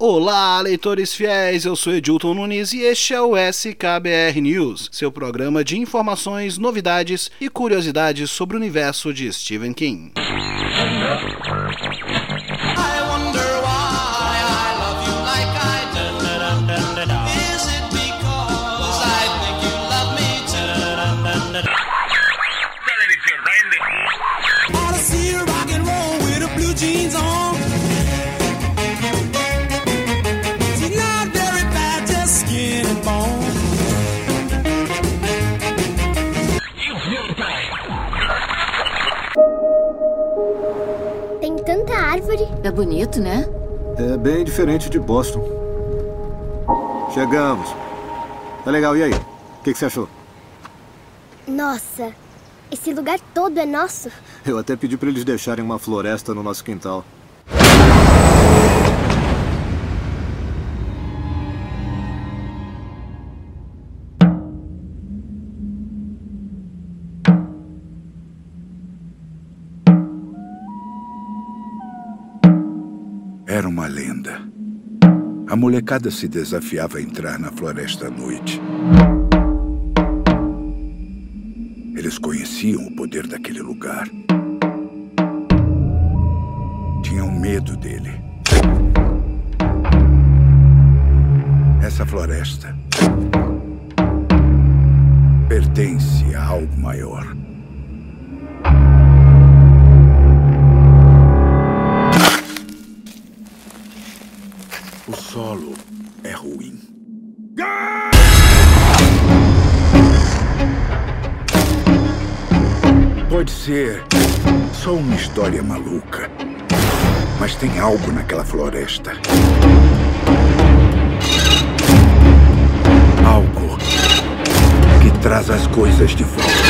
Olá, leitores fiéis, eu sou Edilton Nunes e este é o SKBR News, seu programa de informações, novidades e curiosidades sobre o universo de Stephen King. Bonito, né? É bem diferente de Boston. Chegamos. Tá legal, e aí? O que, que você achou? Nossa, esse lugar todo é nosso. Eu até pedi para eles deixarem uma floresta no nosso quintal. Era uma lenda. A molecada se desafiava a entrar na floresta à noite. Eles conheciam o poder daquele lugar. Tinham medo dele. Essa floresta pertence a algo maior. Solo é ruim. Pode ser só uma história maluca, mas tem algo naquela floresta. Algo que traz as coisas de volta.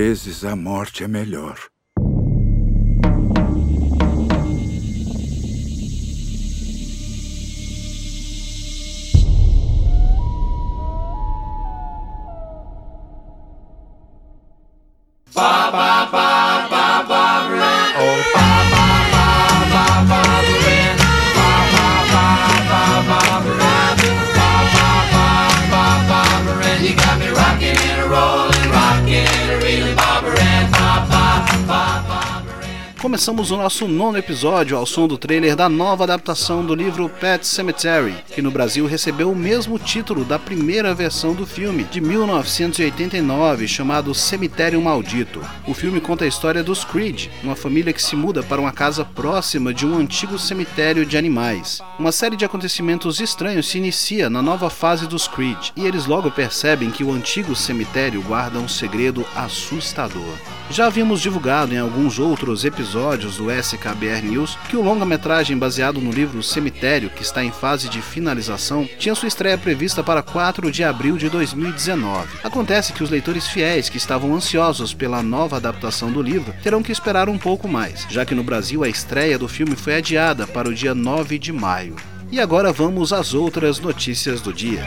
Vezes a morte é melhor. Começamos o nosso nono episódio ao som do trailer da nova adaptação do livro Pet Cemetery, que no Brasil recebeu o mesmo título da primeira versão do filme, de 1989, chamado Cemitério Maldito. O filme conta a história dos Creed, uma família que se muda para uma casa próxima de um antigo cemitério de animais. Uma série de acontecimentos estranhos se inicia na nova fase dos Creed, e eles logo percebem que o antigo cemitério guarda um segredo assustador. Já havíamos divulgado em alguns outros episódios do SKBR News que o longa-metragem baseado no livro Cemitério, que está em fase de finalização, tinha sua estreia prevista para 4 de abril de 2019. Acontece que os leitores fiéis que estavam ansiosos pela nova adaptação do livro terão que esperar um pouco mais, já que no Brasil a estreia do filme foi adiada para o dia 9 de maio. E agora vamos às outras notícias do dia.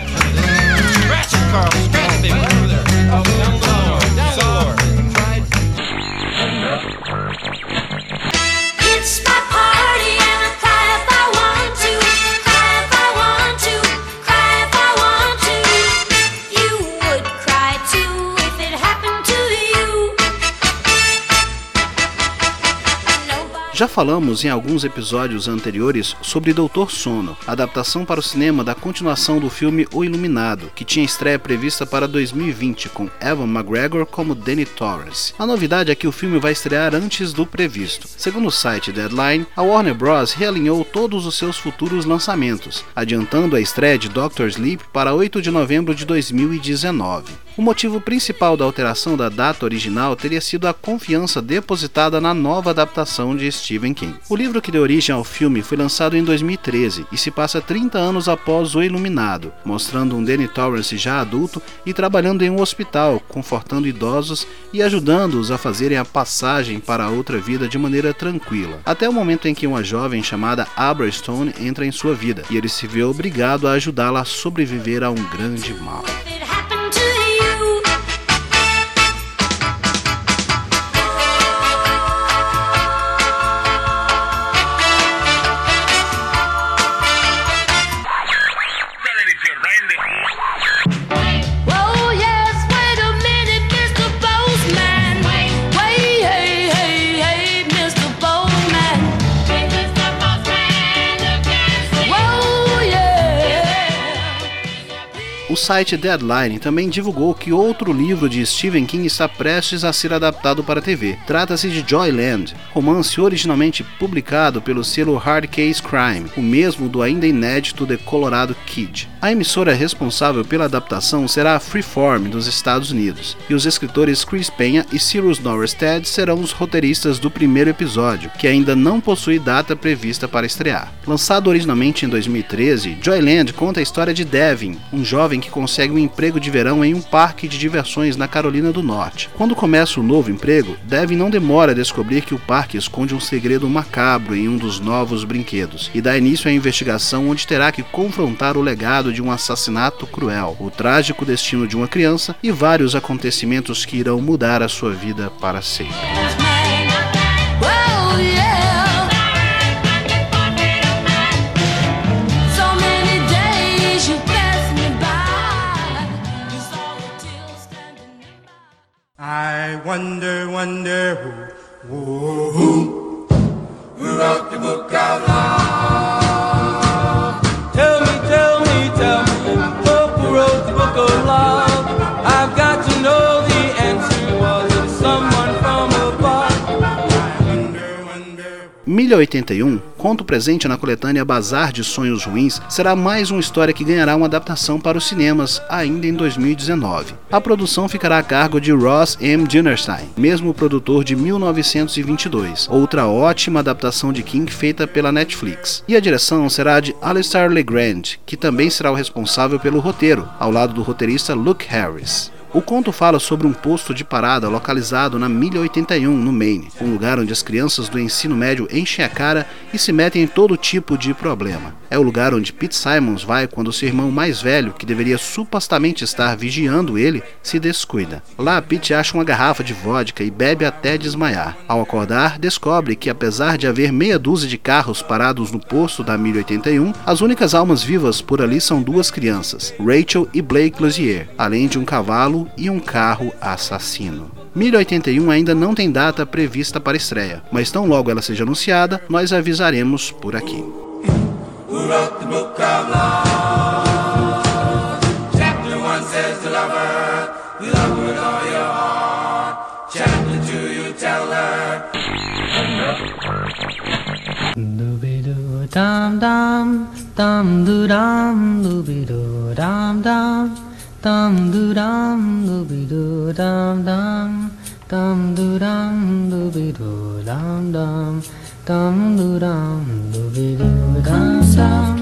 Já falamos em alguns episódios anteriores sobre Doutor Sono, adaptação para o cinema da continuação do filme O Iluminado, que tinha estreia prevista para 2020 com Evan McGregor como Danny Torrance. A novidade é que o filme vai estrear antes do previsto. Segundo o site Deadline, a Warner Bros. realinhou todos os seus futuros lançamentos, adiantando a estreia de Doctor Sleep para 8 de novembro de 2019. O motivo principal da alteração da data original teria sido a confiança depositada na nova adaptação de Stephen King. O livro que deu origem ao filme foi lançado em 2013 e se passa 30 anos após O Iluminado, mostrando um Danny Torrance já adulto e trabalhando em um hospital, confortando idosos e ajudando-os a fazerem a passagem para outra vida de maneira tranquila, até o momento em que uma jovem chamada Abra Stone entra em sua vida e ele se vê obrigado a ajudá-la a sobreviver a um grande mal. O site Deadline também divulgou que outro livro de Stephen King está prestes a ser adaptado para a TV. Trata-se de Joyland, romance originalmente publicado pelo selo Hard Case Crime, o mesmo do ainda inédito The Colorado Kid. A emissora responsável pela adaptação será a Freeform dos Estados Unidos, e os escritores Chris Penha e Cyrus Norristed serão os roteiristas do primeiro episódio, que ainda não possui data prevista para estrear. Lançado originalmente em 2013, Joyland conta a história de Devin, um jovem que consegue um emprego de verão em um parque de diversões na Carolina do Norte. Quando começa o novo emprego, Devin não demora a descobrir que o parque esconde um segredo macabro em um dos novos brinquedos e dá início à investigação onde terá que confrontar o legado de um assassinato cruel, o trágico destino de uma criança e vários acontecimentos que irão mudar a sua vida para sempre. Wonder. 1081 conto presente na coletânea Bazar de Sonhos Ruins, será mais uma história que ganhará uma adaptação para os cinemas ainda em 2019. A produção ficará a cargo de Ross M. Dinnerstein, mesmo produtor de 1922, outra ótima adaptação de King feita pela Netflix. E a direção será de Alistair Legrand, que também será o responsável pelo roteiro, ao lado do roteirista Luke Harris. O conto fala sobre um posto de parada localizado na 1081, no Maine, um lugar onde as crianças do ensino médio enchem a cara e se metem em todo tipo de problema. É o lugar onde Pete Simons vai quando seu irmão mais velho, que deveria supostamente estar vigiando ele, se descuida. Lá, Pete acha uma garrafa de vodka e bebe até desmaiar. Ao acordar, descobre que, apesar de haver meia dúzia de carros parados no posto da 1081, as únicas almas vivas por ali são duas crianças, Rachel e Blake Lozier, além de um cavalo e um carro assassino. 1081 ainda não tem data prevista para estreia, mas tão logo ela seja anunciada, nós avisaremos por aqui. Who wrote the book of love? Chapter 1 says to lover, you love her with all your heart. Chapter 2, you tell her. Dooby-doo dum dum, dum doo dum, dooby-doo dum dum, dum doo dum, dooby-doo dum dum, dum doo dum, dooby-doo dum dum, dum doo dum, dooby-doo dum dum, dum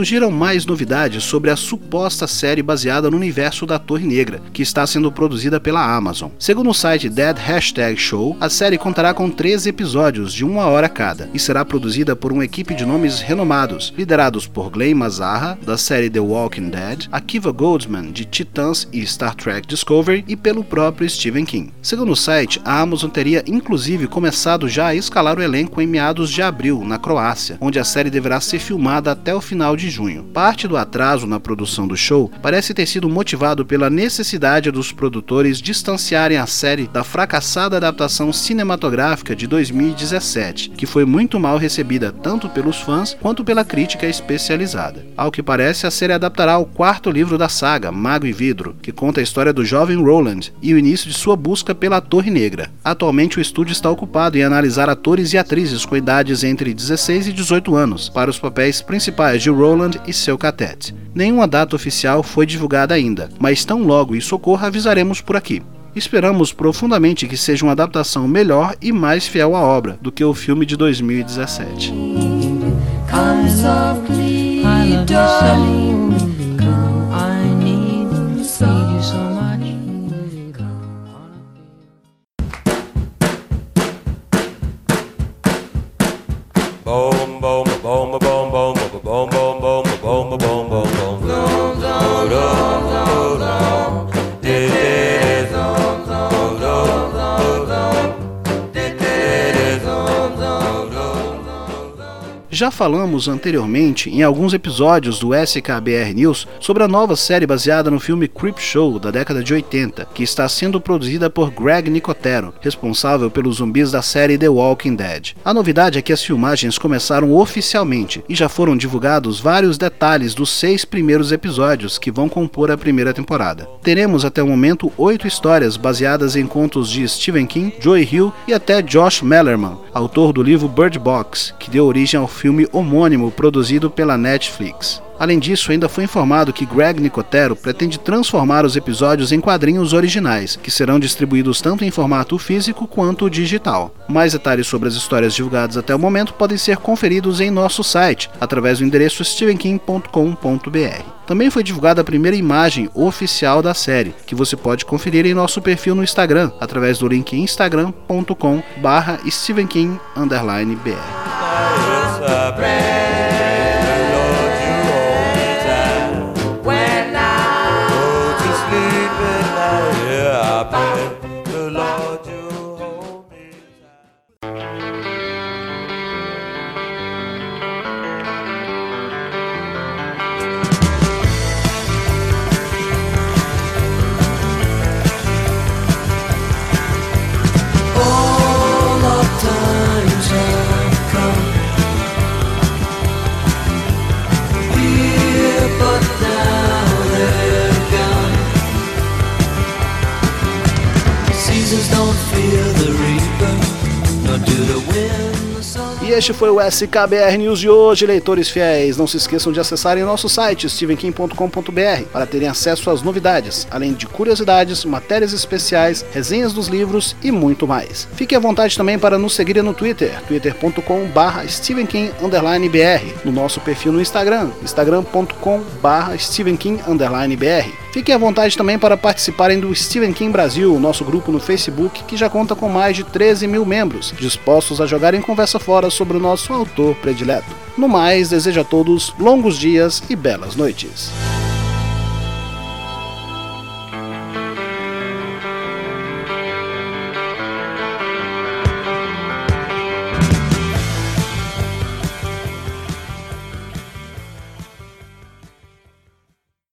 surgiram mais novidades sobre a suposta série baseada no universo da Torre Negra, que está sendo produzida pela Amazon. Segundo o site Dead Hashtag Show, a série contará com 13 episódios de uma hora cada e será produzida por uma equipe de nomes renomados, liderados por Glenn Mazarra, da série The Walking Dead, Akiva Goldsman, de Titãs e Star Trek Discovery, e pelo próprio Stephen King. Segundo o site, a Amazon teria inclusive começado já a escalar o elenco em meados de abril, na Croácia, onde a série deverá ser filmada até o final de junho. Parte do atraso na produção do show parece ter sido motivado pela necessidade dos produtores distanciarem a série da fracassada adaptação cinematográfica de 2017, que foi muito mal recebida tanto pelos fãs quanto pela crítica especializada. Ao que parece, a série adaptará o quarto livro da saga, Mago e Vidro, que conta a história do jovem Roland e o início de sua busca pela Torre Negra. Atualmente, o estúdio está ocupado em analisar atores e atrizes com idades entre 16 e 18 anos para os papéis principais de Roland e seu catete. Nenhuma data oficial foi divulgada ainda, mas tão logo isso ocorra avisaremos por aqui. Esperamos profundamente que seja uma adaptação melhor e mais fiel à obra do que o filme de 2017. Já falamos anteriormente em alguns episódios do SKBR News sobre a nova série baseada no filme Creep Show da década de 80, que está sendo produzida por Greg Nicotero, responsável pelos zumbis da série The Walking Dead. A novidade é que as filmagens começaram oficialmente e já foram divulgados vários detalhes dos seis primeiros episódios que vão compor a primeira temporada. Teremos até o momento oito histórias baseadas em contos de Stephen King, Joey Hill e até Josh Mellerman, autor do livro Bird Box, que deu origem ao filme homônimo produzido pela Netflix. Além disso, ainda foi informado que Greg Nicotero pretende transformar os episódios em quadrinhos originais, que serão distribuídos tanto em formato físico quanto digital. Mais detalhes sobre as histórias divulgadas até o momento podem ser conferidos em nosso site, através do endereço stevenking.com.br. Também foi divulgada a primeira imagem oficial da série, que você pode conferir em nosso perfil no Instagram, através do link instagram.com was a prayer. E este foi o SKBR News de hoje, leitores fiéis. Não se esqueçam de acessarem nosso site stevenkim.com.br para terem acesso às novidades, além de curiosidades, matérias especiais, resenhas dos livros e muito mais. Fique à vontade também para nos seguirem no Twitter, twitter.com.br stevenkim_br, no nosso perfil no Instagram, instagram.com.br stevenkim_br. Fiquem à vontade também para participarem do Stephen King Brasil, nosso grupo no Facebook, que já conta com mais de 13 mil membros, dispostos a jogarem conversa fora sobre o nosso autor predileto. No mais, desejo a todos longos dias e belas noites.